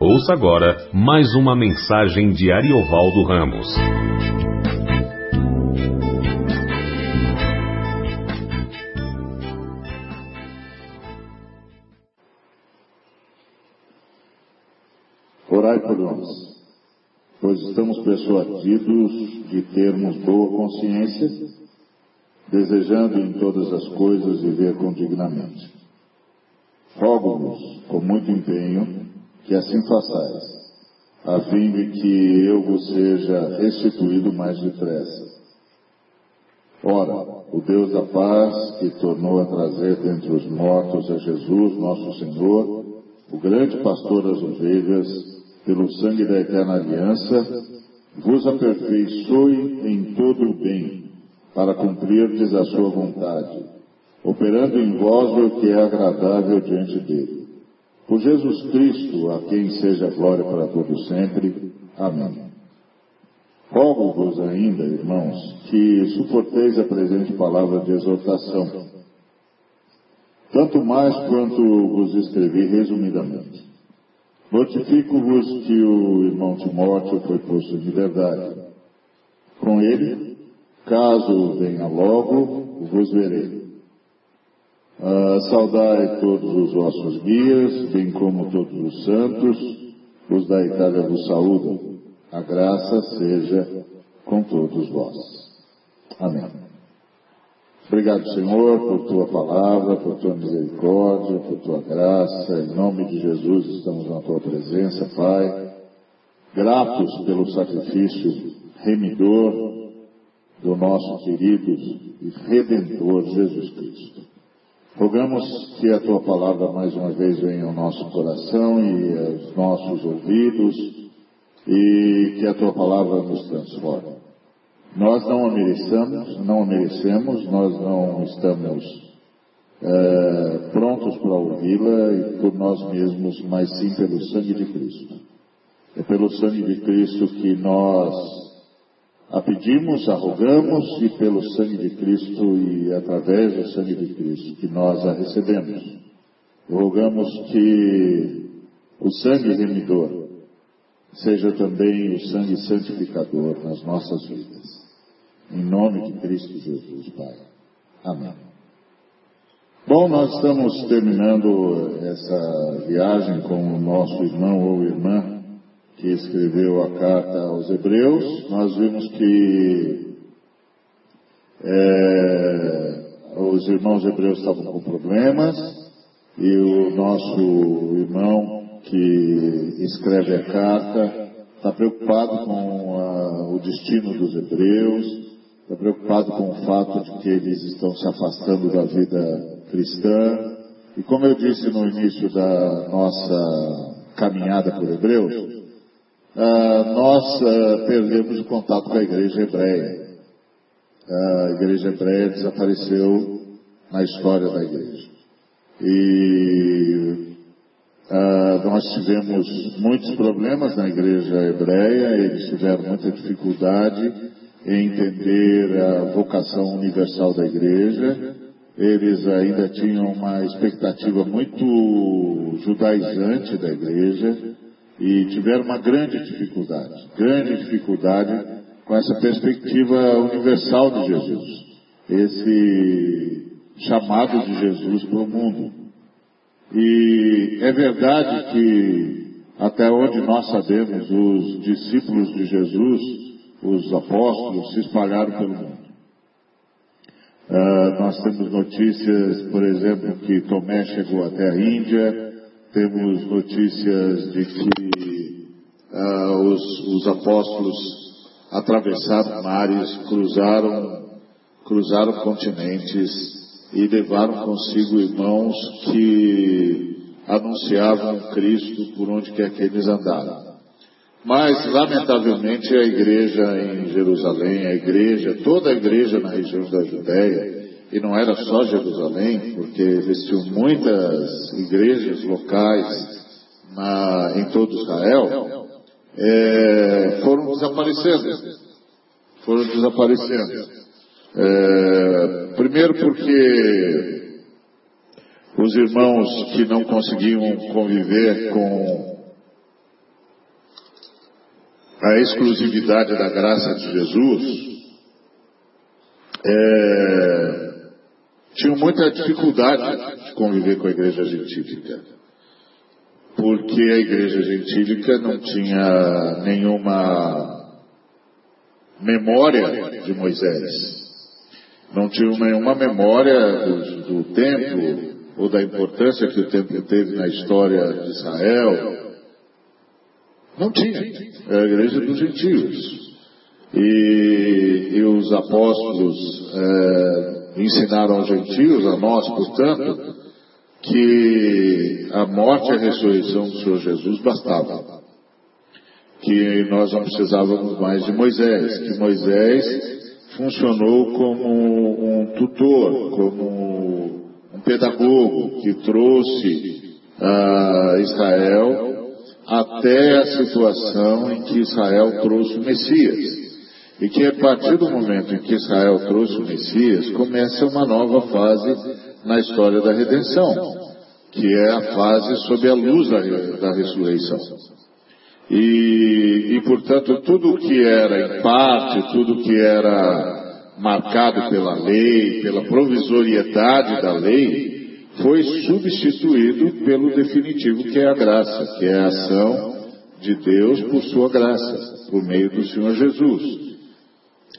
Ouça agora mais uma mensagem de Ariovaldo Ramos. Orai por nós, pois estamos persuadidos de termos boa consciência, desejando em todas as coisas viver condignamente. Rogo-vos, com muito empenho, que assim façais, a fim de que eu vos seja restituído mais depressa. Ora, o Deus da paz, que tornou a trazer dentre os mortos a Jesus, nosso Senhor, o grande pastor das ovelhas, pelo sangue da eterna aliança, vos aperfeiçoe em todo o bem, para cumprirdes a sua vontade, operando em vós o que é agradável diante dele por Jesus Cristo, a quem seja glória para todos sempre. Amém. Rogo-vos ainda, irmãos, que suporteis a presente palavra de exortação, tanto mais quanto vos escrevi resumidamente. Notifico-vos que o irmão Timóteo foi posto em liberdade. Com ele, caso venha logo, vos verei Saudai todos os vossos guias, bem como todos os santos, os da Itália vos saúdam. A graça seja com todos vós. Amém. Obrigado, Senhor, por tua palavra, por tua misericórdia, por tua graça. Em nome de Jesus estamos na tua presença, Pai. Gratos pelo sacrifício remidor do nosso querido e redentor Jesus Cristo. Rogamos que a tua palavra mais uma vez venha ao nosso coração e aos nossos ouvidos e que a tua palavra nos transforme. Nós não a merecemos, não a merecemos, nós não estamos é, prontos para ouvi-la e por nós mesmos, mas sim pelo sangue de Cristo. É pelo sangue de Cristo que nós a pedimos, a rogamos e pelo sangue de Cristo e através do sangue de Cristo que nós a recebemos. Rogamos que o sangue remidor seja também o sangue santificador nas nossas vidas. Em nome de Cristo Jesus, Pai. Amém. Bom, nós estamos terminando essa viagem com o nosso irmão ou irmã que escreveu a carta aos Hebreus, nós vimos que é, os irmãos hebreus estavam com problemas e o nosso irmão que escreve a carta está preocupado com a, o destino dos hebreus, está preocupado com o fato de que eles estão se afastando da vida cristã. E como eu disse no início da nossa caminhada por Hebreus, ah, nós ah, perdemos o contato com a igreja hebreia. a igreja hebreia desapareceu na história da igreja. E ah, nós tivemos muitos problemas na igreja hebreia, eles tiveram muita dificuldade em entender a vocação universal da igreja. Eles ainda tinham uma expectativa muito judaizante da igreja e tiveram uma grande dificuldade, grande dificuldade com essa perspectiva universal de Jesus, esse chamado de Jesus para o mundo. E é verdade que, até onde nós sabemos, os discípulos de Jesus, os apóstolos, se espalharam pelo mundo. Uh, nós temos notícias, por exemplo, que Tomé chegou até a Índia, temos notícias de que uh, os, os, apóstolos atravessaram mares, cruzaram, cruzaram continentes e levaram consigo irmãos que anunciavam Cristo por onde quer que eles andaram. Mas, lamentavelmente, a igreja em Jerusalém, a igreja, toda a igreja na região da Judéia, e não era só Jerusalém, porque existiam muitas igrejas locais na, em todo Israel, é, foram desaparecendo. Foram desaparecendo. É, primeiro porque os irmãos que não conseguiam conviver com a exclusividade da graça de Jesus, é, muita dificuldade de conviver com a igreja gentílica. Porque a igreja gentílica não tinha nenhuma memória de Moisés. Não tinha nenhuma memória do, do templo ou da importância que o templo teve na história de Israel. Não tinha. Era a igreja dos gentios. E, e os apóstolos é, ensinaram aos gentios, a nós, portanto, que a morte e a ressurreição do Senhor Jesus bastava. Que nós não precisávamos mais de Moisés, que Moisés funcionou como um tutor, como um pedagogo que trouxe a Israel até a situação em que Israel trouxe o Messias. E que a partir do momento em que Israel trouxe o Messias, começa uma nova fase na história da redenção, que é a fase sob a luz da, da ressurreição. E, e, portanto, tudo que era em parte, tudo que era marcado pela lei, pela provisoriedade da lei, foi substituído pelo definitivo que é a graça, que é a ação de Deus por sua graça, por meio do Senhor Jesus.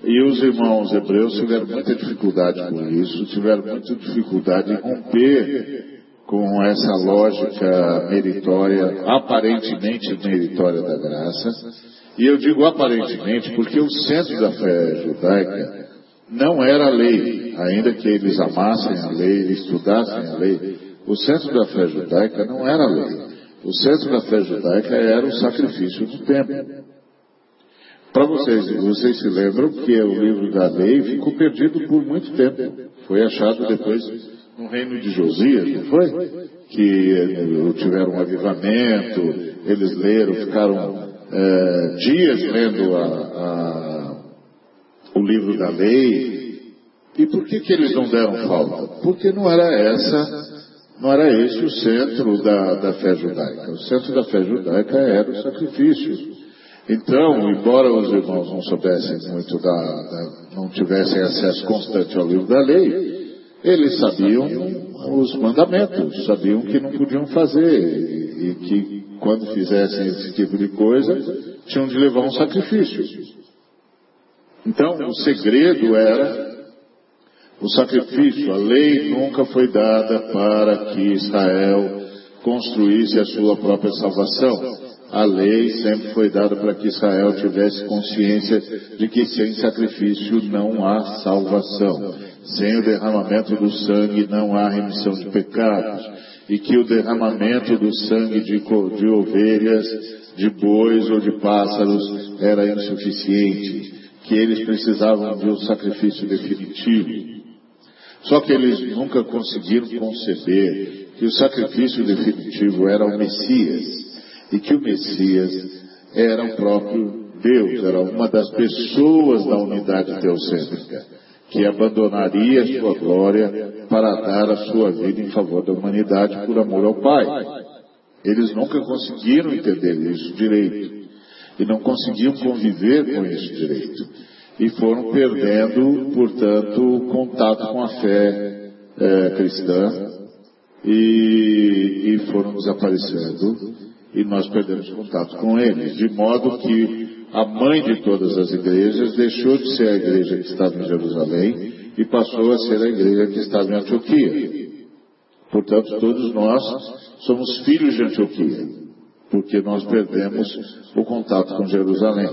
E os irmãos hebreus tiveram muita dificuldade com isso, tiveram muita dificuldade em romper com essa lógica meritória, aparentemente meritória da graça. E eu digo aparentemente porque o centro da fé judaica não era a lei, ainda que eles amassem a lei, estudassem a lei. O centro da fé judaica não era a lei. O centro da fé judaica era o sacrifício do templo. Para vocês, vocês se lembram que o livro da lei ficou perdido por muito tempo. Foi achado depois no reino de Josias, não foi? Que eh, tiveram um avivamento, eles leram, ficaram é, dias lendo a, a, o livro da lei. E por que, que eles não deram falta? Porque não era essa, não era esse o centro da, da fé judaica. O centro da fé judaica era o sacrifício. Então, embora os irmãos não soubessem muito da, da, não tivessem acesso constante ao livro da lei, eles sabiam os mandamentos, sabiam que não podiam fazer e, e que quando fizessem esse tipo de coisa tinham de levar um sacrifício. Então, o segredo era o sacrifício. A lei nunca foi dada para que Israel construísse a sua própria salvação. A lei sempre foi dada para que Israel tivesse consciência de que sem sacrifício não há salvação. Sem o derramamento do sangue não há remissão de pecados. E que o derramamento do sangue de, de ovelhas, de bois ou de pássaros era insuficiente. Que eles precisavam de um sacrifício definitivo. Só que eles nunca conseguiram conceber que o sacrifício definitivo era o Messias e que o Messias era o próprio Deus, era uma das pessoas da unidade teocêntrica, que abandonaria sua glória para dar a sua vida em favor da humanidade por amor ao Pai. Eles nunca conseguiram entender isso direito e não conseguiam conviver com isso direito. E foram perdendo, portanto, o contato com a fé é, cristã e, e foram desaparecendo e nós perdemos contato com eles, de modo que a mãe de todas as igrejas deixou de ser a igreja que estava em Jerusalém e passou a ser a igreja que estava em Antioquia. Portanto, todos nós somos filhos de Antioquia, porque nós perdemos o contato com Jerusalém.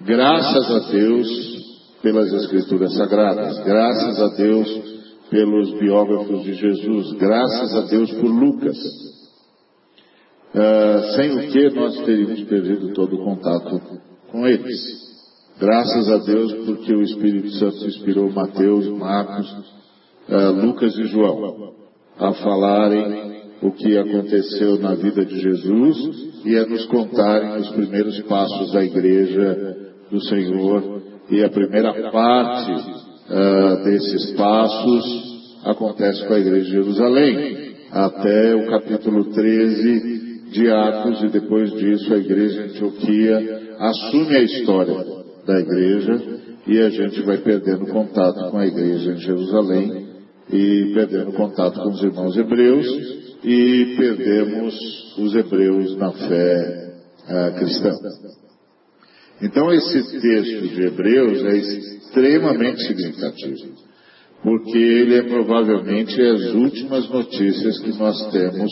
Graças a Deus pelas Escrituras Sagradas, graças a Deus pelos biógrafos de Jesus, graças a Deus por Lucas, uh, sem o que nós teríamos perdido todo o contato com eles. Graças a Deus porque o Espírito Santo inspirou Mateus, Marcos, uh, Lucas e João a falarem o que aconteceu na vida de Jesus e a nos contarem os primeiros passos da igreja do Senhor. E a primeira parte uh, desses passos acontece com a igreja de Jerusalém, até o capítulo 13 de Atos e depois disso a igreja Antioquia assume a história da igreja e a gente vai perdendo contato com a igreja em Jerusalém e perdendo contato com os irmãos hebreus e perdemos os hebreus na fé ah, cristã. Então esse texto de Hebreus é extremamente significativo, porque ele é provavelmente as últimas notícias que nós temos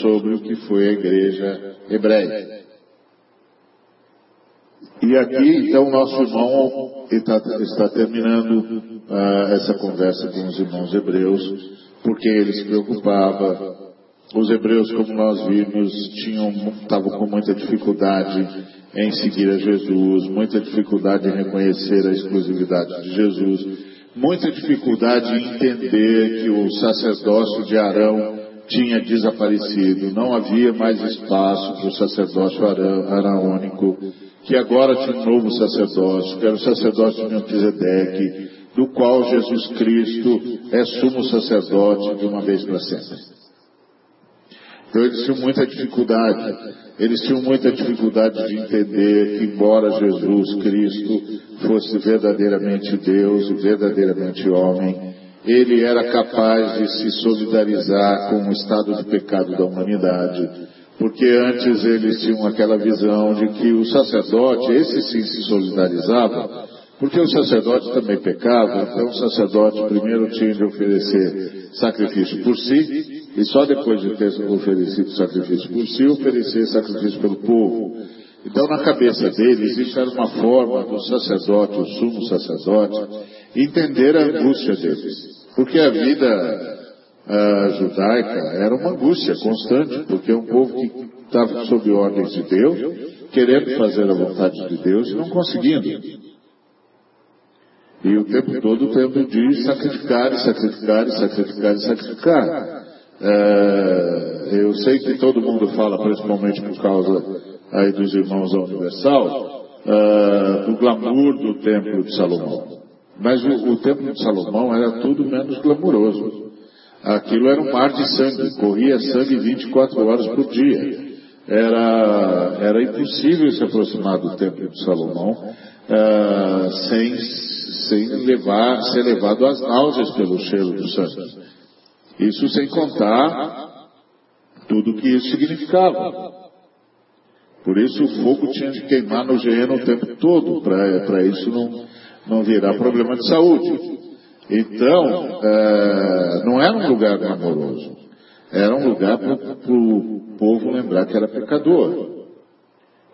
sobre o que foi a igreja hebreia. E aqui, então, nosso irmão está, está terminando uh, essa conversa com os irmãos hebreus, porque ele se preocupava. Os hebreus, como nós vimos, tinham, estavam com muita dificuldade em seguir a Jesus, muita dificuldade em reconhecer a exclusividade de Jesus, muita dificuldade em entender que o sacerdócio de Arão tinha desaparecido, não havia mais espaço para o sacerdócio araônico, que agora tinha um novo sacerdócio, que era o sacerdócio de Melquisedeque, do qual Jesus Cristo é sumo sacerdote de uma vez para sempre. Então eles tinham muita dificuldade, eles tinham muita dificuldade de entender que embora Jesus Cristo fosse verdadeiramente Deus e verdadeiramente homem, ele era capaz de se solidarizar com o estado de pecado da humanidade, porque antes eles tinham aquela visão de que o sacerdote, esse sim se solidarizava, porque o sacerdote também pecava, então o sacerdote primeiro tinha de oferecer sacrifício por si, e só depois de ter oferecido sacrifício por si, oferecer sacrifício pelo povo. Então, na cabeça deles, isso era uma forma do sacerdote, o sumo sacerdote, entender a angústia deles. Porque a vida uh, judaica era uma angústia constante, porque é um povo que estava sob ordens de Deus, querendo fazer a vontade de Deus e não conseguindo. E o tempo todo tendo de sacrificar e sacrificar e sacrificar e sacrificar. É, eu sei que todo mundo fala, principalmente por causa aí dos irmãos da Universal, é, do glamour do templo de Salomão. Mas o, o templo de Salomão era tudo menos glamuroso. Aquilo era um mar de sangue, corria sangue 24 horas por dia. Era, era impossível se aproximar do templo de Salomão uh, sem, sem levar, ser levado às náuseas pelo cheiro do sangue. Isso sem contar tudo o que isso significava. Por isso o fogo tinha de queimar no Geena o tempo todo, para isso não, não virar problema de saúde. Então, é, não era um lugar glamouroso. Era um lugar para o povo lembrar que era pecador.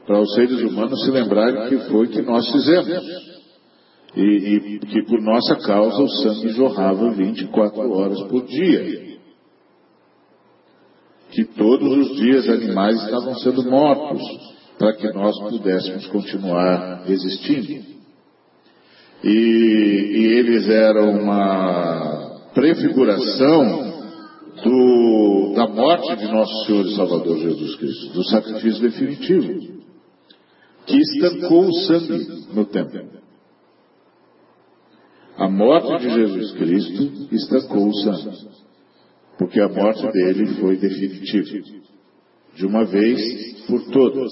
Para os seres humanos se lembrarem que foi que nós fizemos. E, e que por nossa causa o sangue jorrava 24 horas por dia. Que todos os dias animais estavam sendo mortos para que nós pudéssemos continuar existindo e, e eles eram uma prefiguração do, da morte de nosso Senhor e Salvador Jesus Cristo, do sacrifício definitivo, que estancou o sangue no templo. A morte de Jesus Cristo estancou o sangue, porque a morte dele foi definitiva, de uma vez por todas.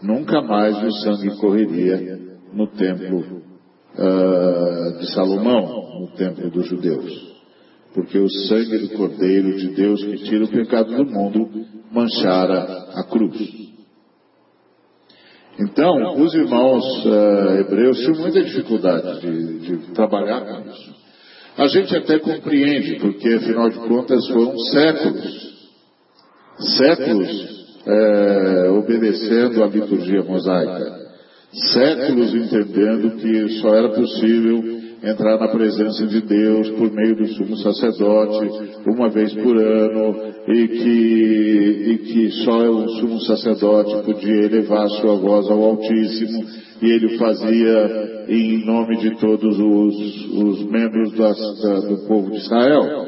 Nunca mais o sangue correria no templo uh, de Salomão, no templo dos judeus. Porque o sangue do Cordeiro de Deus que tira o pecado do mundo manchara a cruz. Então, os irmãos uh, hebreus tinham muita dificuldade de, de trabalhar com isso. A gente até compreende, porque afinal de contas foram séculos, séculos é, obedecendo à liturgia mosaica séculos entendendo que só era possível entrar na presença de Deus por meio do sumo sacerdote uma vez por ano e que, e que só o sumo sacerdote podia elevar sua voz ao Altíssimo e ele fazia em nome de todos os, os membros das, da, do povo de Israel.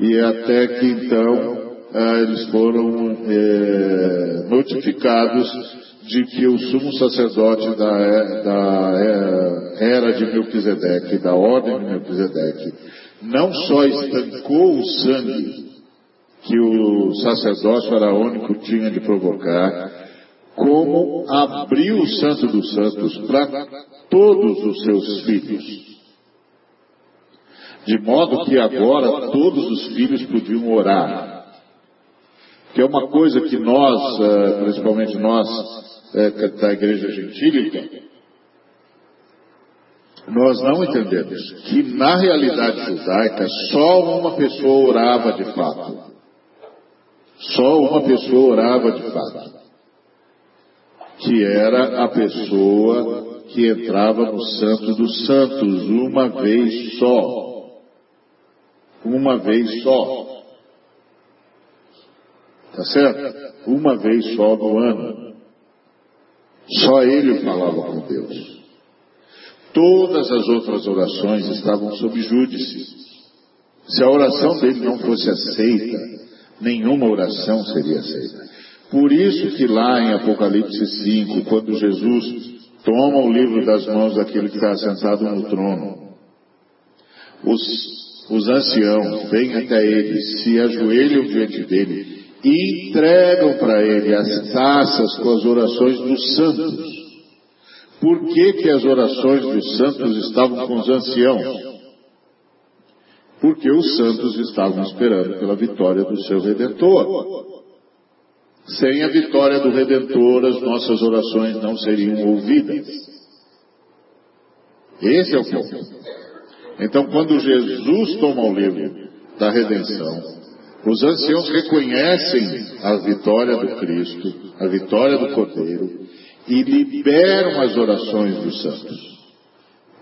E até que então ah, eles foram eh, notificados de que o sumo sacerdote da, da era de Melquisedeque, da ordem de Melquisedeque, não só estancou o sangue que o sacerdócio araônico tinha de provocar, como abriu o Santo dos Santos para todos os seus filhos. De modo que agora todos os filhos podiam orar. Que é uma coisa que nós, eh, principalmente nós da Igreja Gentílica, nós não entendemos que na realidade judaica só uma pessoa orava de fato. Só uma pessoa orava de fato. Que era a pessoa que entrava no Santo dos Santos uma vez só. Uma vez só. Tá certo? Uma vez só no ano. Só ele falava com Deus. Todas as outras orações estavam sob júdice. Se a oração dele não fosse aceita, nenhuma oração seria aceita. Por isso que lá em Apocalipse 5, quando Jesus toma o livro das mãos daquele que está sentado no trono, os, os anciãos vêm até ele, se ajoelham diante dele e entregam para ele as taças com as orações dos santos. Por que, que as orações dos santos estavam com os anciãos? Porque os santos estavam esperando pela vitória do seu Redentor. Sem a vitória do Redentor, as nossas orações não seriam ouvidas. Esse é o ponto. Então, quando Jesus toma o livro da redenção, os anciãos reconhecem a vitória do Cristo, a vitória do Cordeiro, e liberam as orações dos santos.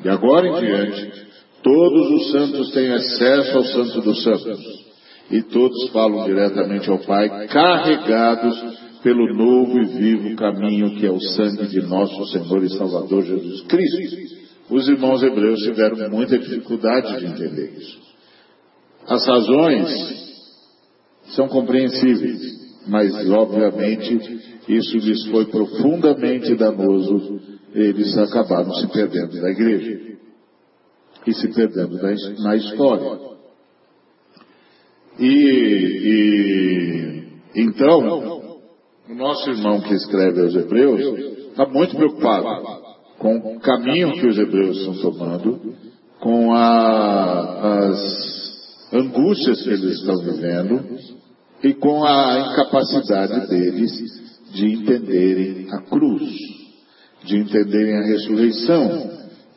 De agora em diante, todos os santos têm acesso ao Santo dos Santos. E todos falam diretamente ao Pai, carregados pelo novo e vivo caminho que é o sangue de nosso Senhor e Salvador Jesus Cristo. Os irmãos hebreus tiveram muita dificuldade de entender isso. As razões são compreensíveis, mas obviamente isso lhes foi profundamente danoso, eles acabaram se perdendo da igreja e se perdendo na história. E, e então, o nosso irmão que escreve aos Hebreus está muito preocupado com o caminho que os Hebreus estão tomando, com a, as angústias que eles estão vivendo e com a incapacidade deles de entenderem a cruz, de entenderem a ressurreição,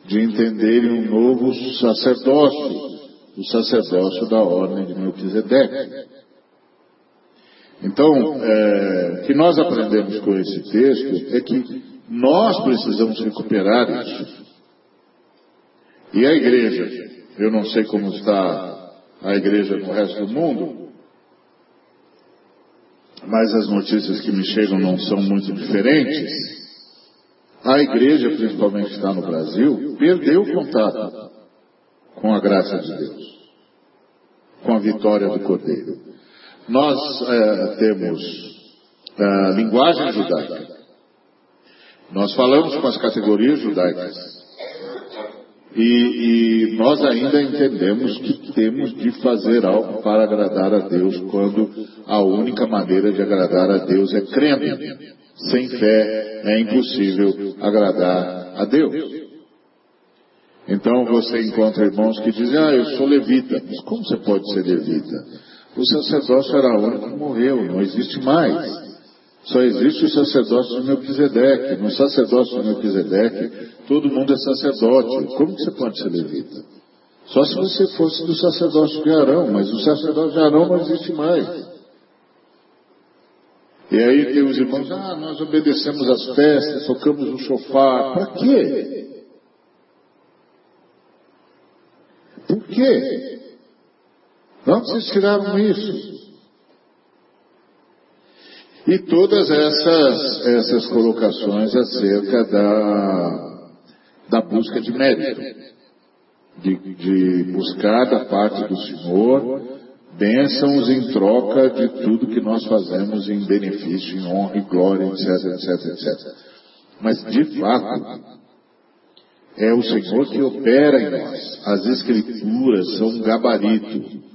de entenderem um novo sacerdócio, o sacerdócio da ordem de Melquisedeque. Então, é, o que nós aprendemos com esse texto é que nós precisamos recuperar isso. E a igreja, eu não sei como está a igreja no resto do mundo, mas as notícias que me chegam não são muito diferentes. A igreja, principalmente que está no Brasil, perdeu o contato com a graça de Deus, com a vitória do Cordeiro. Nós é, temos a linguagem judaica. Nós falamos com as categorias judaicas. E, e, nós ainda entendemos que temos de fazer algo para agradar a Deus, quando a única maneira de agradar a Deus é crendo. Sem fé é impossível agradar a Deus. Então você encontra irmãos que dizem, ah, eu sou levita. Mas como você pode ser levita? O sacerdócio era único que morreu, não existe mais. Só existe o sacerdócio de Melquisedeque. No sacerdócio de Melquisedeque, todo mundo é sacerdote. Como que você pode ser levita? Só se você fosse do sacerdócio de Arão, mas o sacerdócio de Arão não existe mais. E aí tem os irmãos, ah, nós obedecemos às festas, tocamos o sofá. Para quê? Por quê? Onde vocês tiraram isso? E todas essas, essas colocações acerca da, da busca de mérito, de, de buscar da parte do Senhor bênçãos em troca de tudo que nós fazemos em benefício, em honra e glória, etc, etc, etc. Mas, de fato, é o Senhor que opera em nós. As Escrituras são um gabarito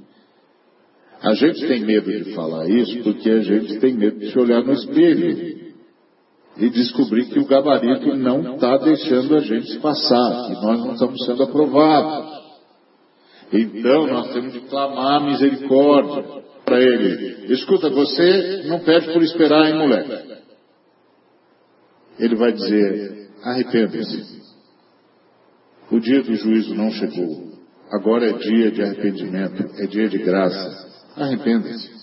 A gente tem medo de falar isso porque a gente tem medo de se olhar no espelho e descobrir que o gabarito não está deixando a gente passar, que nós não estamos sendo aprovados. Então nós temos de clamar misericórdia para ele. Escuta, você não pede por esperar, hein, moleque? Ele vai dizer: arrependa-se. O dia do juízo não chegou. Agora é dia de arrependimento, é dia de graça. Arrependa-se.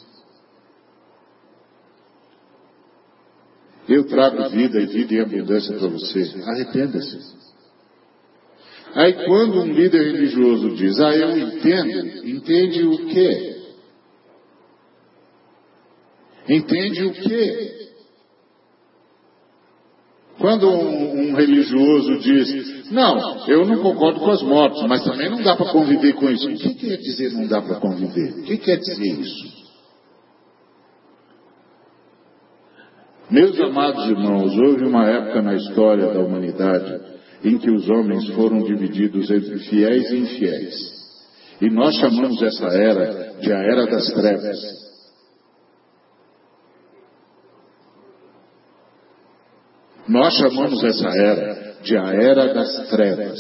Eu trago vida e vida em abundância para você. Arrependa-se. Aí quando um líder religioso diz, ah, eu entendo, entende o quê? Entende o quê? Quando um, um, religioso diz, não, eu não concordo com as mortes, mas também não dá para conviver com isso. O que quer dizer não dá para conviver? O que quer dizer isso? Meus amados irmãos, houve uma época na história da humanidade em que os homens foram divididos entre fiéis e infiéis. E nós chamamos essa era de a Era das Trevas. Nós chamamos essa era de a Era das Trevas,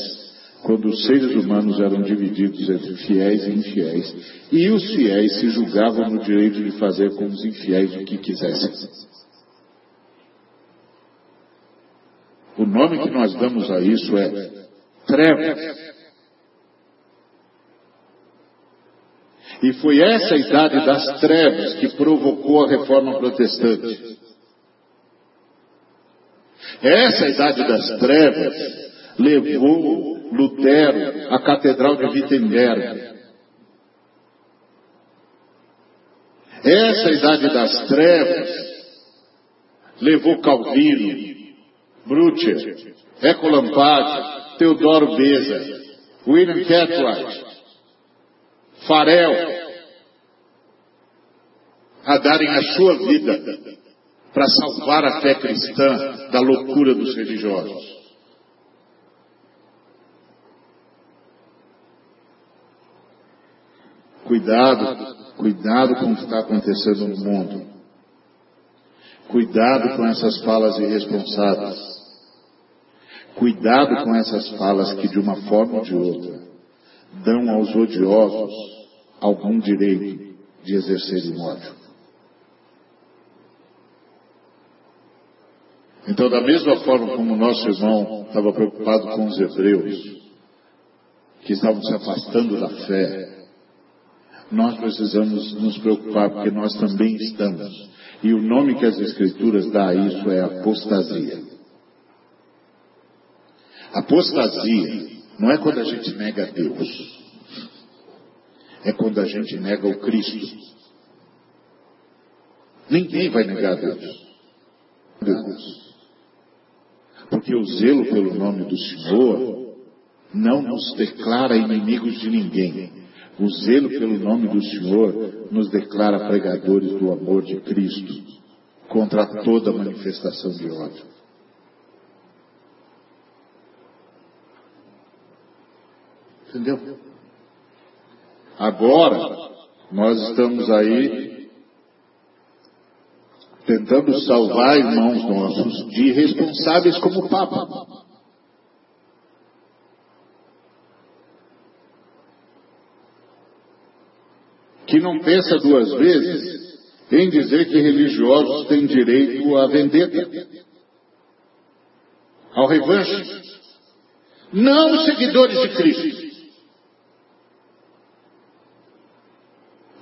quando os seres humanos eram divididos entre fiéis e infiéis, e os fiéis se julgavam no direito de fazer com os infiéis o que quisessem. O nome que nós damos a isso é trevas. E foi essa idade das trevas que provocou a reforma protestante. Essa idade das trevas levou Lutero à Catedral de Wittenberg. Essa idade das trevas levou Calvino, Brutcher, Eco Teodoro Beza, William Cartwright, Farel, a darem a sua vida para salvar a fé cristã da loucura dos religiosos. Cuidado, cuidado com o que está acontecendo no mundo. Cuidado com essas falas irresponsáveis. Cuidado com essas falas que, de uma forma ou de outra, dão aos odiosos algum direito de exercerem ódio. Então, da mesma forma como nosso irmão estava preocupado com os hebreus, que estavam se afastando da fé, nós precisamos nos preocupar porque nós também estamos. E o nome que as Escrituras dá a isso é apostasia. Apostasia não é quando a gente nega Deus. É quando a gente nega o Cristo. Ninguém vai negar Deus. Deus. Porque o zelo pelo nome do Senhor não nos declara inimigos de ninguém. O zelo pelo nome do Senhor nos declara pregadores do amor de Cristo contra toda manifestação de ódio. Entendeu? Agora, nós estamos aí tentando salvar irmãos nossos de irresponsáveis como o Papa. Que não pensa duas vezes em dizer que religiosos têm direito a vender ao revanche. Não os seguidores de Cristo.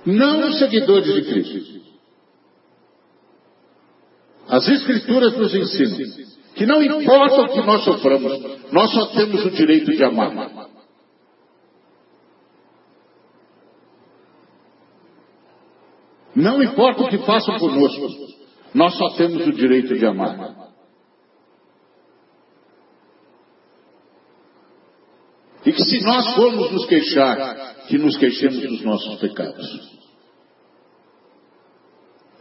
não os seguidores de Cristo. As Escrituras nos ensinam que não importa o que nós soframos, nós só temos o direito de amar. Não importa o que façam conosco, nós só temos o direito de amar. E que se nós formos nos queixar, que nos queixemos dos nossos pecados.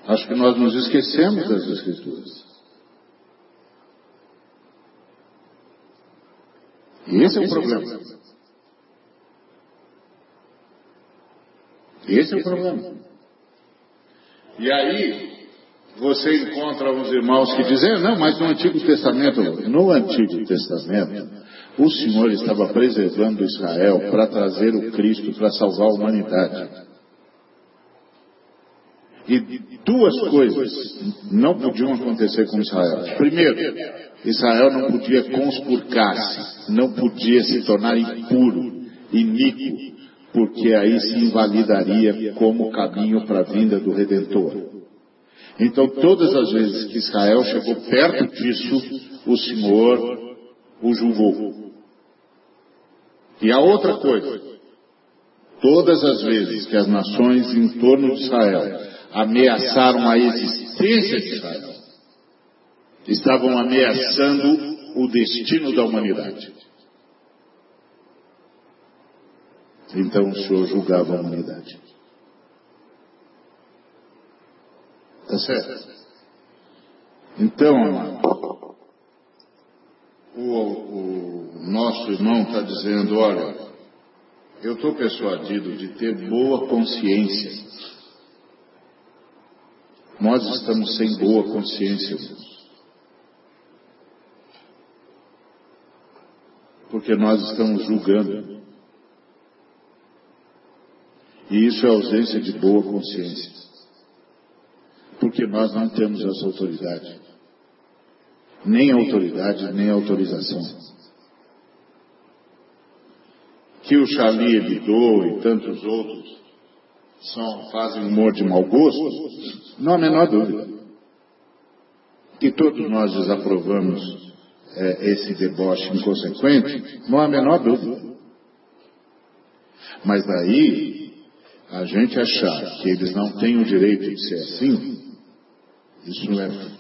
Acho que nós nos esquecemos das Escrituras. E esse é o problema. Esse é o problema. E aí, você encontra uns irmãos que dizem, não, mas no Antigo Testamento, no Antigo Testamento, o Senhor estava preservando Israel para trazer o Cristo para salvar a humanidade. E duas coisas não podiam acontecer com Israel. Primeiro, Israel não podia conspurcar-se, não podia se tornar impuro, iníquo, porque aí se invalidaria como caminho para a vinda do Redentor. Então, todas as vezes que Israel chegou perto disso, o Senhor o julgou. E a outra coisa, todas as vezes que as nações em torno de Israel ameaçaram a existência de Israel, estavam ameaçando o destino da humanidade. Então o Senhor julgava a humanidade. Tá certo? Então, o, o nosso irmão está dizendo, olha, eu estou persuadido de ter boa consciência. Nós estamos sem boa consciência. Porque nós estamos julgando. E isso é ausência de boa consciência porque nós não temos essa autoridade. Nem autoridade, nem autorização. Que o Charlie Hebdo e tantos outros são, fazem humor de mau gosto, não há a menor dúvida. Que todos nós desaprovamos é, esse deboche inconsequente, não há a menor dúvida. Mas daí, a gente achar que eles não têm o direito de ser assim, isso não é,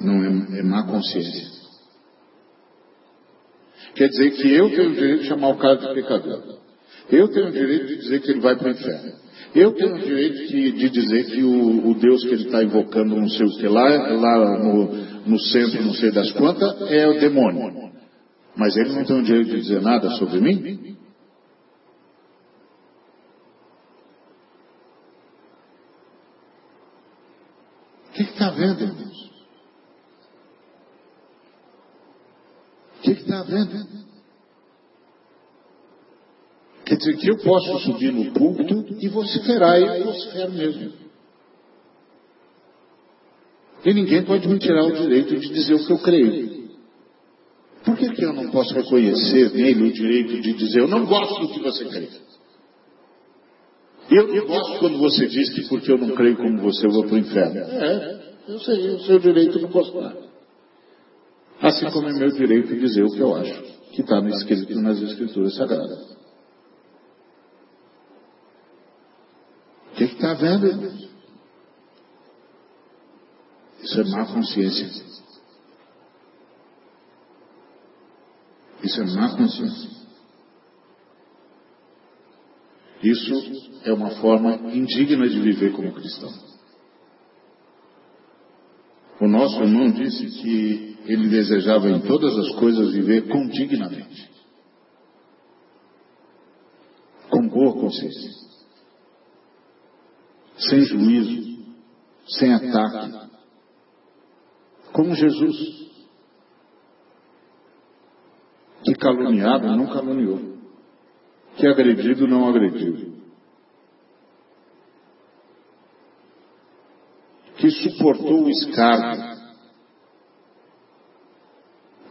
não é, é má consciência. Quer dizer que eu tenho o direito de chamar o cara de pecador. Eu tenho o direito de dizer que ele vai para o inferno. Eu tenho o direito de, de dizer que o, o, Deus que ele está invocando, não sei o que lá, lá no, no centro, não sei das quantas, é o demônio. Mas ele não tem o direito de dizer nada sobre mim? O que está vendo, irmãos? O que está vendo? Quer dizer que eu posso subir no púlpito e vociferar, e vocifero mesmo. E ninguém pode me tirar o direito de dizer o que eu creio. Por que, que eu não posso reconhecer nele o direito de dizer eu não gosto do que você crê? Eu não gosto quando você diz que porque eu não creio como você eu vou para o inferno. É, eu sei, é o seu direito de gostar. Assim como é meu direito de dizer o que eu acho, que está escrito nas escrituras sagradas. O que vendo? Isso é má consciência. Isso é má consciência. Isso é uma forma indigna de viver como cristão. O nosso irmão disse que ele desejava em todas as coisas viver condignamente, com boa consciência, sem juízo, sem ataque, como Jesus, que caluniado não caluniou que agredido não agrediu. Que suportou o escárnio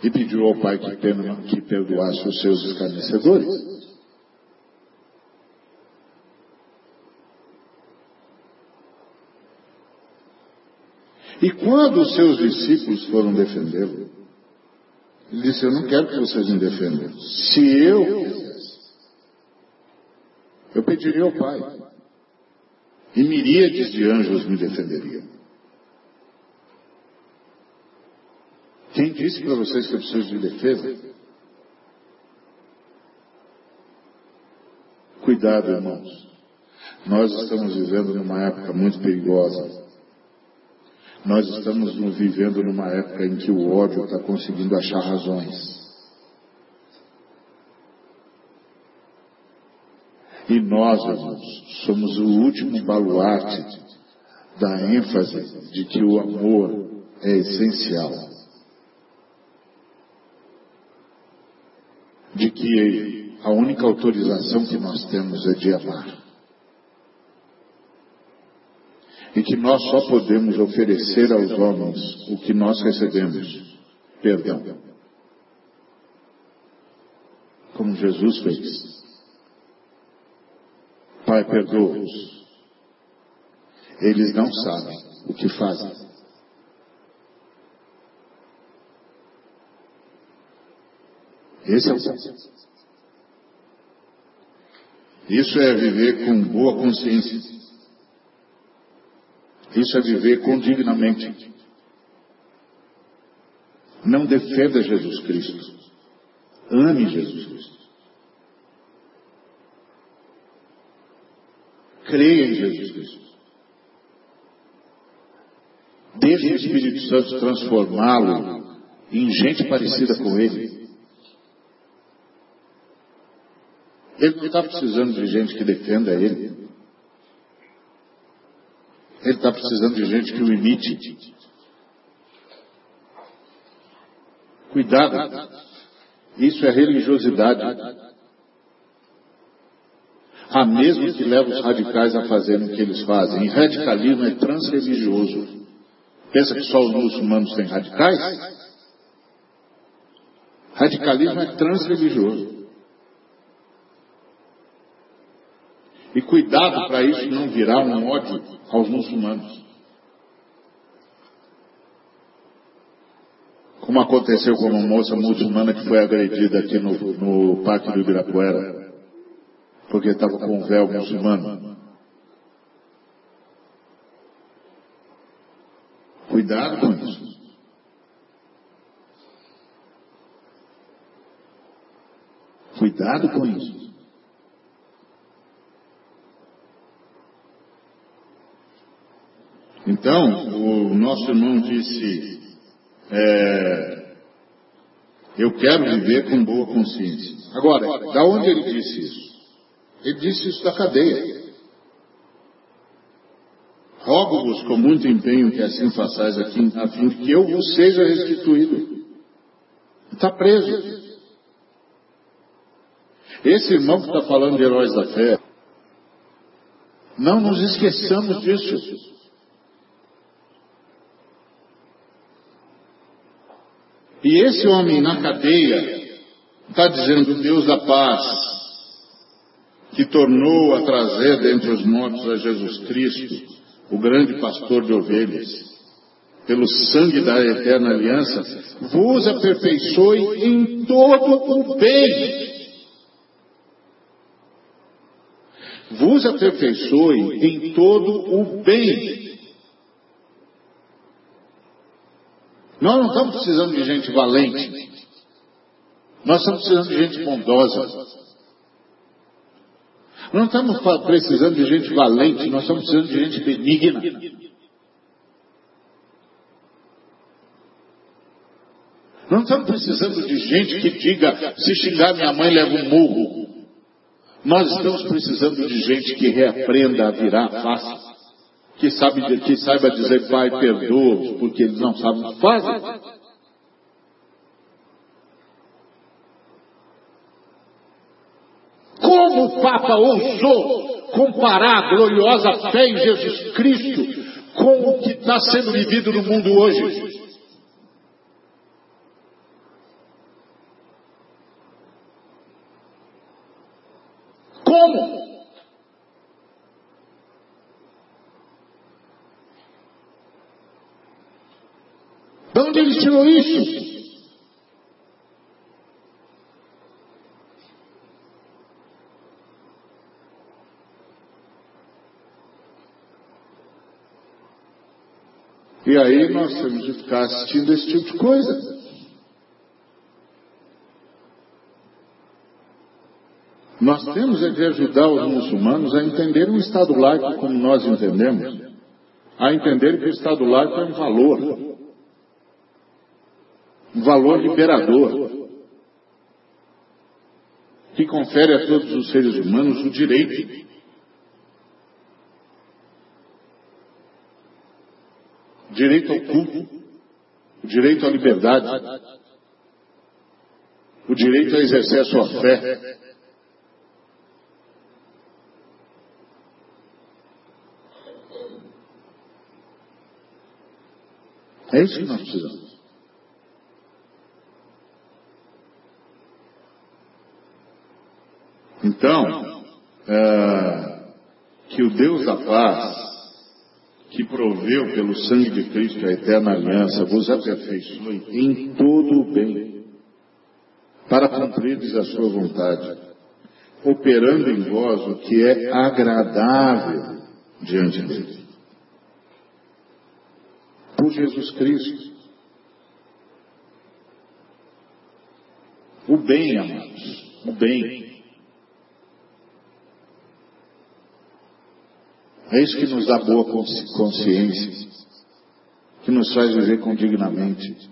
e pediu ao Pai que, que perdoasse os seus escarnecedores. E quando os seus discípulos foram defendê-lo, ele disse: Eu não quero que vocês me defendam. Se eu eu pediria ao Pai. E miríades de anjos me defenderiam. Quem disse para vocês que eu preciso de defesa? Cuidado, irmãos. Nós estamos vivendo numa época muito perigosa. Nós estamos vivendo numa época em que o ódio está conseguindo achar razões. E nós, irmãos, somos o último baluarte da ênfase de que o amor é essencial. De que a única autorização que nós temos é de amar. Que nós só podemos oferecer aos homens o que nós recebemos: perdão. Como Jesus fez. Pai, perdoa-os. Eles não sabem o que fazem. Esse é o. Isso é viver com boa consciência. Isso é viver condignamente. Não defenda Jesus Cristo. Ame Jesus Cristo. Creia em Jesus Cristo. Deixe o Espírito Santo transformá-lo em gente parecida com Ele. Ele não está precisando de gente que defenda Ele. Ele está precisando de gente que o imite. Cuidado. Isso é religiosidade. A mesma que leva os radicais a fazerem o que eles fazem. E radicalismo é transreligioso. Pensa que só os muçulmanos têm radicais? Radicalismo é transreligioso. E cuidado para isso não virar um ódio aos muçulmanos. Como aconteceu com uma moça muçulmana que foi agredida aqui no, no Parque do Ibirapuera porque estava com o véu muçulmano. Cuidado com isso. Cuidado com isso. Então, o nosso irmão disse, é, eu quero viver com boa consciência. Agora, da onde ele disse isso? Ele disse isso da cadeia. Rogo-vos com muito empenho que assim façais aqui, a fim de que eu vos seja restituído. Está preso. Esse irmão que está falando de heróis da fé, não nos esqueçamos disso. E esse homem na cadeia está dizendo, Deus da paz, que tornou a trazer dentre os mortos a Jesus Cristo, o grande pastor de ovelhas, pelo sangue da eterna aliança, vos aperfeiçoe em todo o bem. Vos aperfeiçoe em todo o bem. Nós não estamos precisando de gente valente. Nós estamos precisando de gente bondosa. Não estamos precisando de gente valente, nós estamos precisando de gente benigna. Não estamos precisando de gente que diga, se xingar minha mãe, leva um murro. Nós estamos precisando de gente que reaprenda a virar a face. Que, sabe, que saiba dizer, pai, perdoa porque eles não sabem o que fazem. Como o Papa ousou comparar a gloriosa fé em Jesus Cristo com o que está sendo vivido no mundo hoje? Como? De onde ele isso? E aí nós temos de ficar assistindo esse tipo de coisa. Nós temos é de ajudar os muçulmanos a entender o Estado laico como nós entendemos, a entender que o Estado laico é um valor, valor liberador, que confere a todos os seres humanos o direito direito ao culto, o direito à liberdade, o direito a exercer a sua fé. É isso que nós precisamos. Então, é, que o Deus da paz, que proveu pelo sangue de Cristo a eterna aliança, vos aperfeiçoe em todo o bem, para cumprirdes a sua vontade, operando em vós o que é agradável diante dele. Por Jesus Cristo. O bem, amados, o bem. É isso que nos dá boa consciência, que nos faz viver com dignamente.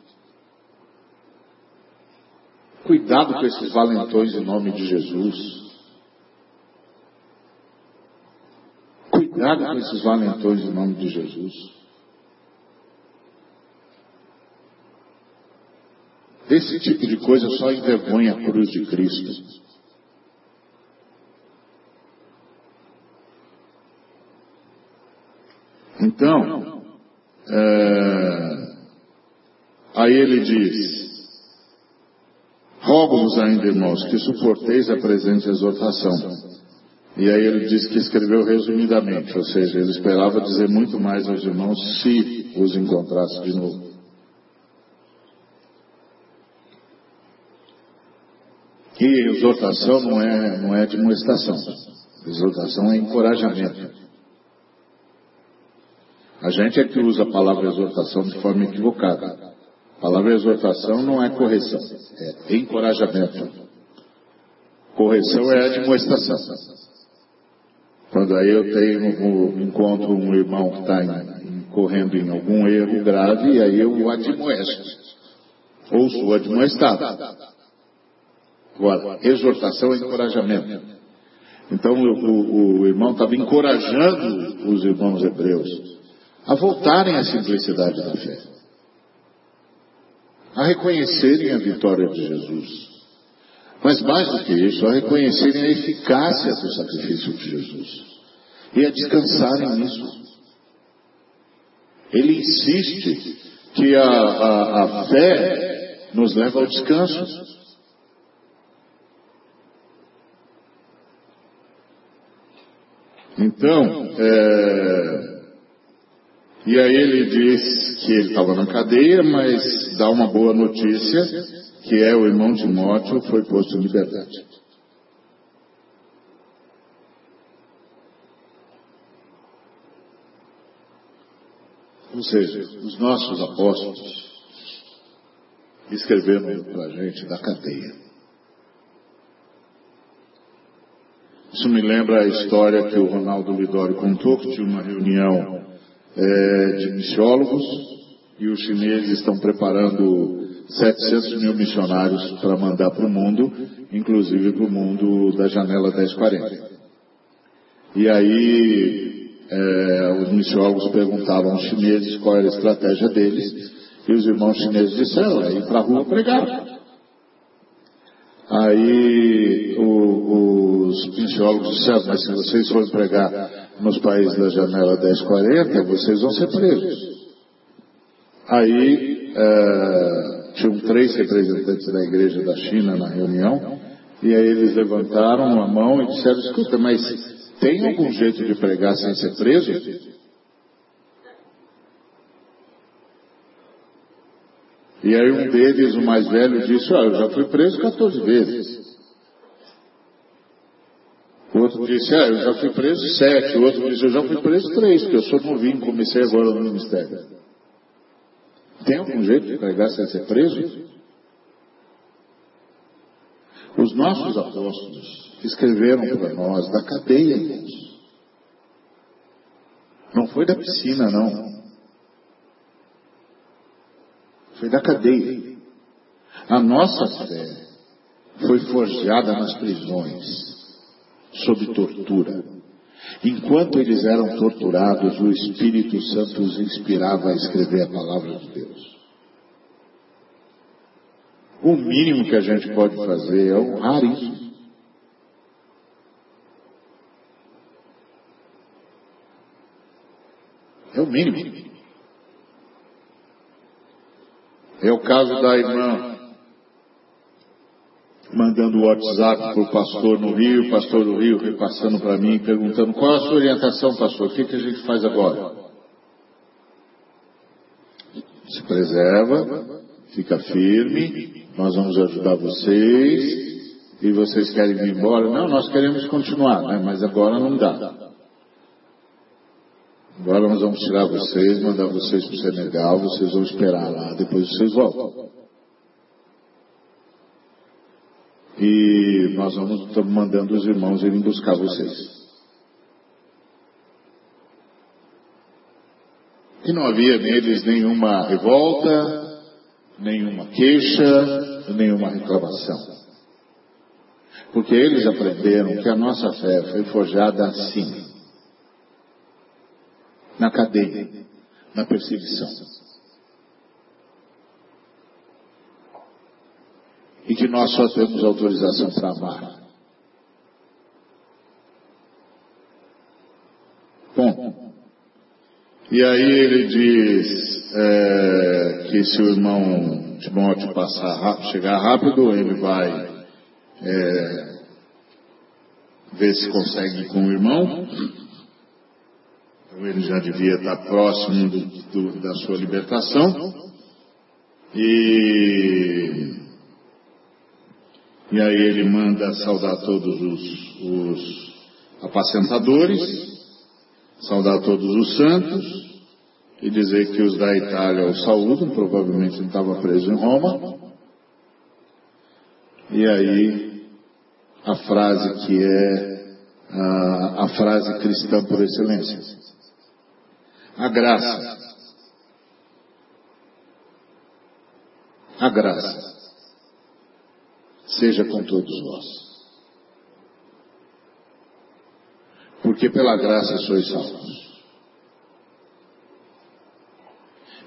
Cuidado com esses valentões em nome de Jesus. Cuidado com esses valentões em nome de Jesus. Esse tipo de coisa só envergonha a cruz de Cristo. Então, é, aí ele diz, rogo-vos ainda, irmãos, que suporteis a presente exortação. E aí ele diz que escreveu resumidamente, ou seja, ele esperava dizer muito mais aos irmãos se os encontrasse de novo. E exortação não é, não é admoestação. Exortação é encorajamento. A gente é que usa a palavra exortação de forma equivocada. A palavra exortação não é correção, é encorajamento. Correção é admoestação. Quando aí eu tenho, encontro um irmão que está correndo em algum erro grave, e aí eu o admoesto. Ou sou admoestado. Agora, exortação é encorajamento. Então o, o, o irmão estava encorajando os irmãos hebreus a voltarem à simplicidade da fé, a reconhecerem a vitória de Jesus. Mas mais do que isso, a reconhecerem a eficácia do sacrifício de Jesus e a descansarem nisso. Ele insiste que a, a, a fé nos leva ao descanso. Então, é, e aí ele diz que ele estava na cadeia, mas dá uma boa notícia, que é o irmão Timóteo foi posto em liberdade. Ou seja, os nossos apóstolos escreveram para a gente da cadeia. Isso me lembra a história que o Ronaldo Lidório contou, que tinha uma reunião é, de missiólogos e os chineses estão preparando 700 mil missionários para mandar para o mundo, inclusive para o mundo da janela 1040. E aí é, os missiólogos perguntavam aos chineses qual era a estratégia deles, e os irmãos chineses disseram, é ir para a rua pregar. Aí o, os missiólogos disseram, mas se vocês forem pregar nos países da janela 1040, vocês vão ser presos. Aí é, tinham três representantes da igreja da China na reunião, e aí eles levantaram a mão e disseram, escuta, mas tem algum jeito de pregar sem ser preso? E aí um deles, o mais velho, disse, ah, eu já fui preso 14 vezes. O outro disse, ah, eu já fui preso sete. O outro disse, eu já fui preso três, porque eu sou novinho, comecei agora no ministério. Tem algum jeito de pregar sem ser preso? Os nossos apóstolos escreveram para nós da cadeia, irmãos. Não foi da piscina, não. Foi da cadeia. A nossa fé foi forjada nas prisões sob tortura. Enquanto eles eram torturados, o Espírito Santo os inspirava a escrever a palavra de Deus. O mínimo que a gente pode fazer é honrar isso. É o mínimo. É o caso da irmã mandando o WhatsApp para o pastor no Rio, pastor do Rio repassando para mim, perguntando qual a sua orientação, pastor, o que, que a gente faz agora? Se preserva, fica firme, nós vamos ajudar vocês, e vocês querem ir embora? Não, nós queremos continuar, né? mas agora não dá. Agora nós vamos tirar vocês, mandar vocês para o Senegal, vocês vão esperar lá, depois vocês voltam. E nós vamos, estamos mandando os irmãos irem buscar vocês. E não havia neles nenhuma revolta, nenhuma queixa, nenhuma reclamação. Porque eles aprenderam que a nossa fé foi forjada assim na cadeia, na perseguição. E que nós só temos autorização para amar. Bom, e aí ele diz é, que se o irmão Timóteo passar chegar rápido, ele vai é, ver se consegue com o irmão. Então ele já devia estar próximo do, do, da sua libertação. E, e aí ele manda saudar todos os, os apacentadores, saudar todos os santos e dizer que os da Itália o saúdam, provavelmente ele estava preso em Roma. E aí a frase que é a, a frase cristã por excelência a graça. A graça seja com todos nós. Porque pela graça sois salvos.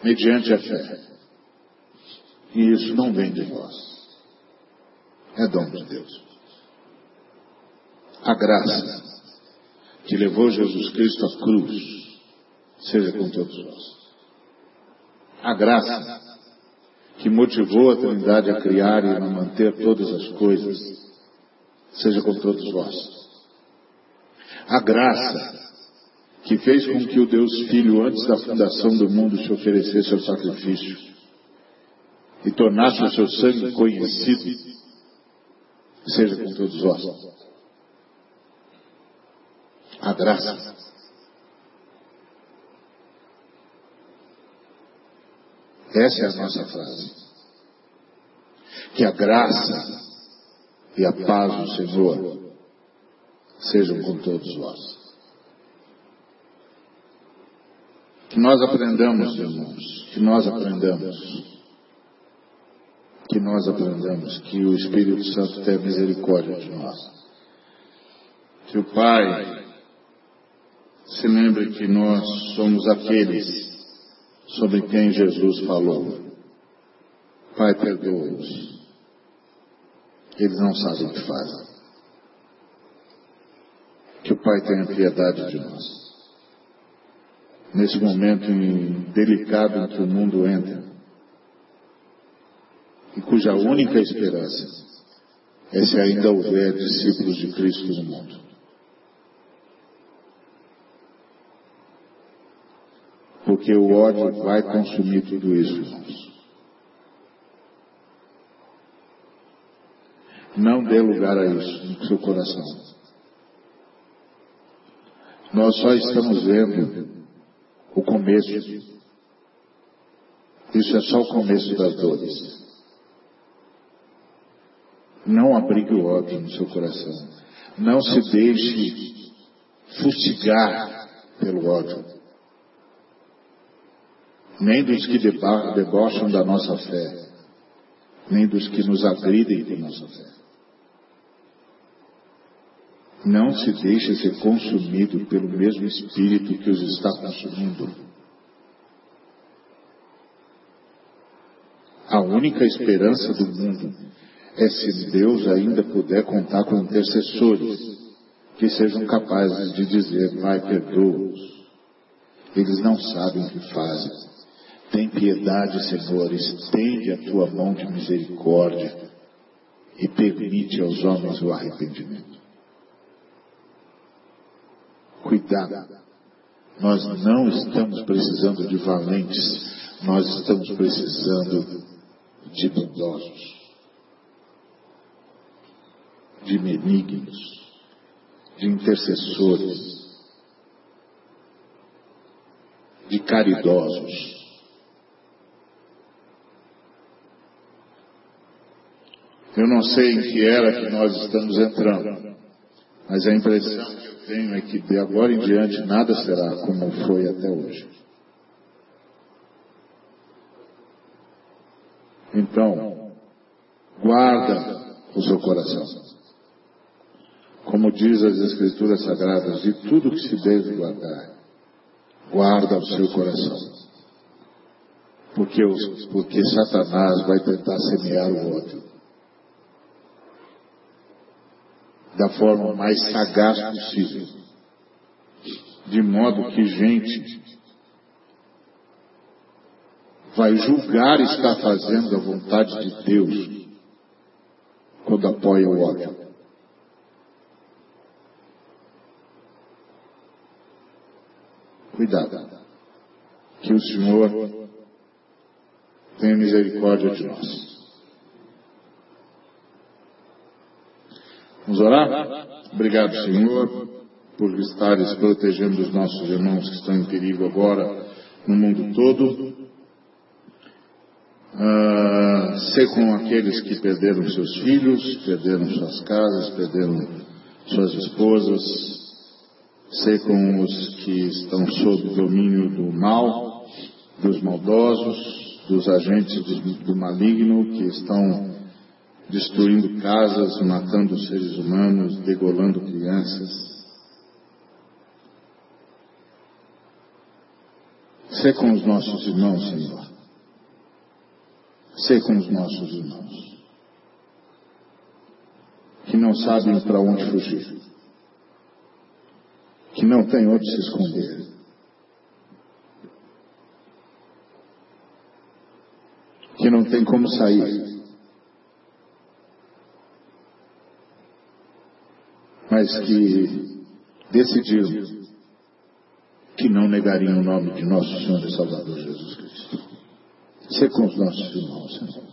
Mediante a fé. E isso não vem de vós. É dom de Deus. A graça que levou Jesus Cristo à cruz seja com todos nós. A graça que motivou a Trindade a criar e a manter todas as coisas, seja com todos vós. A graça que fez com que o Deus Filho, antes da fundação do mundo, se oferecesse ao sacrifício e tornasse o seu sangue conhecido, seja com todos vós. A graça Essa é a nossa frase. Que a graça e a paz do Senhor sejam com todos vós. Que nós aprendamos, irmãos, que nós aprendamos, que nós aprendamos que o Espírito Santo tem misericórdia de nós. Que o Pai se lembre que nós somos aqueles sobre quem Jesus falou. Pai, perdoa-os. Eles não sabem o que fazem. Que o Pai tenha piedade de nós. Nesse momento delicado em que o mundo entra, e cuja única esperança é se ainda houver discípulos de Cristo no mundo. Porque o ódio vai consumir tudo isso. Não dê lugar a isso no seu coração. Nós só estamos vendo o começo. Isso é só o começo das dores. Não abrigue o ódio no seu coração. Não se deixe fustigar pelo ódio nem dos que debocham da nossa fé, nem dos que nos agridem com nossa fé. Não se deixe ser consumido pelo mesmo espírito que os está consumindo. A única esperança do mundo é se Deus ainda puder contar com intercessores que sejam capazes de dizer, Pai, perdoa-os. Eles não sabem o que fazem. Tem piedade, Senhor, estende a tua mão de misericórdia e permite aos homens o arrependimento. Cuidado. Nós não estamos precisando de valentes, nós estamos precisando de bondosos, de benignos, de intercessores, de caridosos. Eu não sei em que era que nós estamos entrando, mas a impressão que eu tenho é que de agora em diante nada será como foi até hoje. Então, guarda o seu coração. Como diz as Escrituras Sagradas, de tudo que se deve guardar, guarda o seu coração. Porque, porque Satanás vai tentar semear o ódio. Da forma mais sagaz possível. De modo que gente vai julgar estar fazendo a vontade de Deus quando apoia o ódio. Cuidado, que o Senhor tenha misericórdia de nós. Vamos orar? Obrigado, Senhor, por estares protegendo os nossos irmãos que estão em perigo agora no mundo todo. Uh, ser com aqueles que perderam seus filhos, perderam suas casas, perderam suas esposas, ser com os que estão sob domínio do mal, dos maldosos, dos agentes do, do maligno que estão destruindo casas, matando seres humanos, degolando crianças. Ser com os nossos irmãos, Senhor ser com os nossos irmãos, que não sabem para onde fugir, que não têm onde se esconder. Que não tem como sair. Mas que decidiram que não negariam o nome de nosso Senhor e Salvador Jesus Cristo. Ser com os nossos irmãos, Senhor.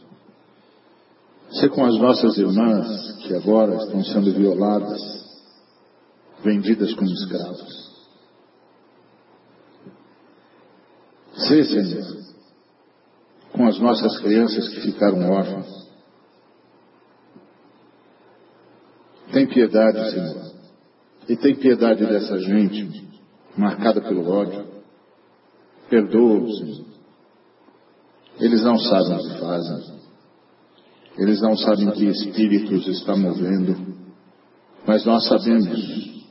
Ser com as nossas irmãs que agora estão sendo violadas, vendidas como escravos. Ser, Senhor, com as nossas crianças que ficaram órfãs. Tem piedade, Senhor. E tem piedade dessa gente marcada pelo ódio. Perdoa, Senhor. Eles não sabem o que fazem. Eles não sabem que espíritos está movendo. Mas nós sabemos.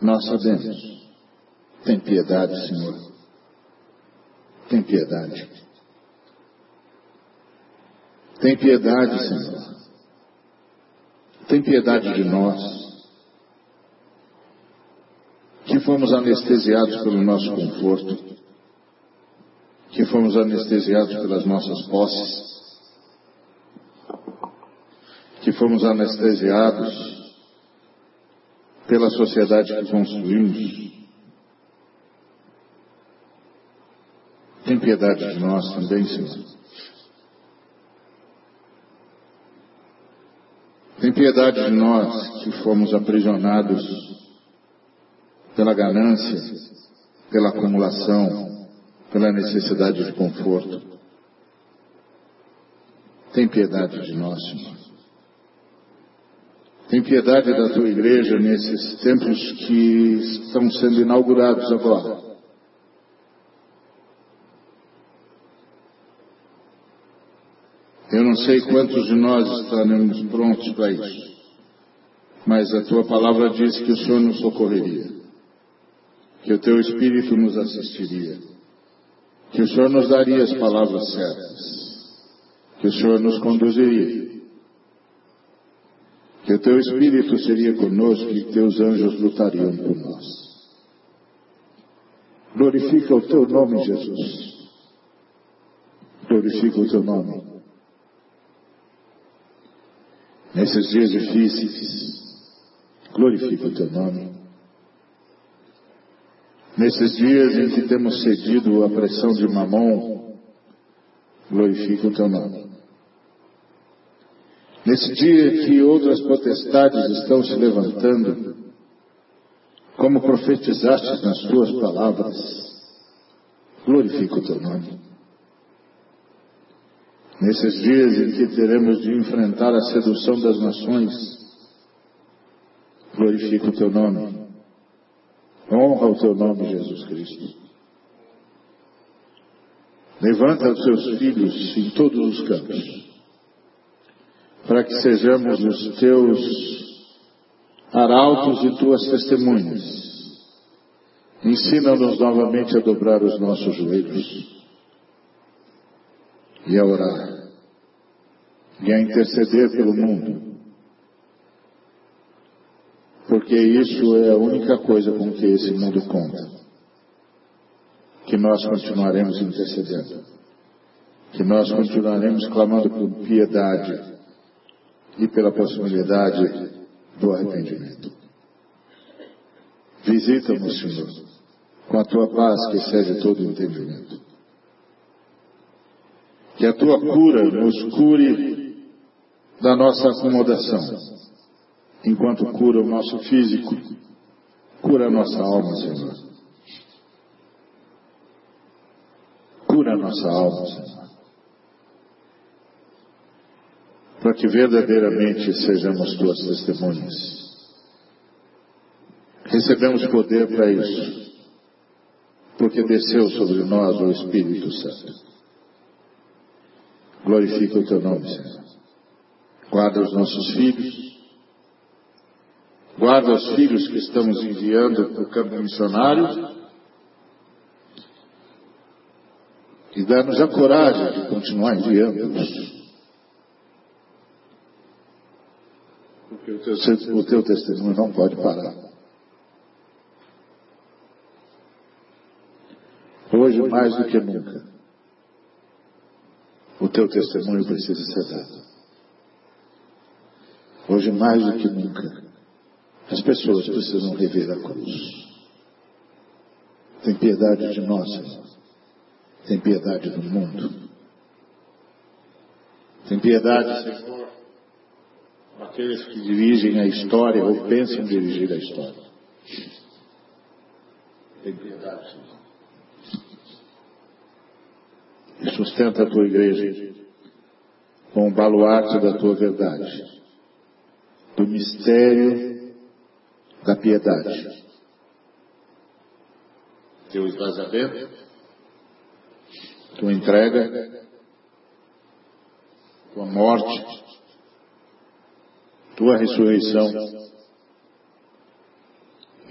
Nós sabemos. Tem piedade, Senhor. Tem piedade. Tem piedade, Senhor. Tem piedade de nós. Que fomos anestesiados pelo nosso conforto que fomos anestesiados pelas nossas posses, que fomos anestesiados pela sociedade que construímos. Tem piedade de nós também, Senhor. Piedade de nós que fomos aprisionados pela ganância, pela acumulação, pela necessidade de conforto. Tem piedade de nós, Senhor. Tem piedade da tua igreja nesses tempos que estão sendo inaugurados agora. Eu não sei quantos de nós estaremos prontos para isso. Mas a tua palavra diz que o Senhor nos socorreria, que o teu Espírito nos assistiria, que o Senhor nos daria as palavras certas, que o Senhor nos conduziria, que o teu Espírito seria conosco e que teus anjos lutariam por nós. Glorifica o teu nome, Jesus. Glorifica o teu nome. Nesses dias difíceis, glorifica o teu nome. Nesses dias em que temos cedido à pressão de mamão, glorifica o teu nome. Nesse dia que outras potestades estão se levantando, como profetizaste nas tuas palavras, glorifica o teu nome. Nesses dias em que teremos de enfrentar a sedução das nações, glorifica o teu nome. Honra o teu nome, Jesus Cristo. Levanta os teus filhos em todos os campos, para que sejamos os teus arautos e tuas testemunhas. Ensina-nos novamente a dobrar os nossos joelhos e a orar e a interceder pelo mundo. Porque isso é a única coisa com que esse mundo conta. Que nós continuaremos intercedendo. Que nós continuaremos clamando por piedade e pela possibilidade do arrependimento. Visita-nos, Senhor, com a tua paz que excede todo entendimento. Que a tua cura nos cure da nossa acomodação, enquanto cura o nosso físico, cura a nossa alma, Senhor. Cura a nossa alma, Senhor. para que verdadeiramente sejamos tuas testemunhas. Recebemos poder para isso, porque desceu sobre nós o Espírito Santo. Glorifica o teu nome, Senhor. Guarda os nossos filhos, guarda os filhos que estamos enviando para o campo missionário e dá-nos a coragem de continuar enviando-os Porque o teu, o teu testemunho não pode parar. Hoje, mais do que nunca, teu testemunho precisa ser dado. Hoje, mais do que nunca, as pessoas precisam rever a cruz. Tem piedade de nós. Tem piedade do mundo. Tem piedade, Senhor, aqueles que dirigem a história ou pensam dirigir a história. Tem piedade, Senhor. E sustenta a tua igreja com o baluarte da tua verdade, do mistério da piedade. Teu esvaziamento, tua entrega, tua morte, tua ressurreição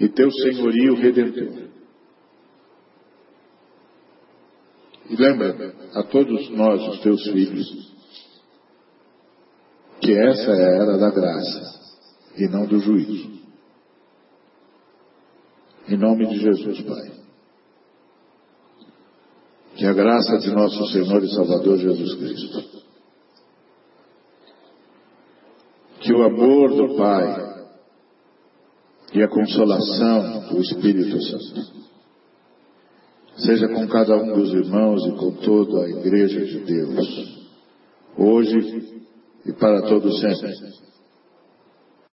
e teu senhorio redentor. E lembra a todos nós, os teus filhos, que essa é a era da graça e não do juízo. Em nome de Jesus, Pai. Que a graça de nosso Senhor e Salvador Jesus Cristo que o amor do Pai e a consolação do Espírito Santo seja com cada um dos irmãos e com toda a Igreja de Deus, hoje e para todo sempre.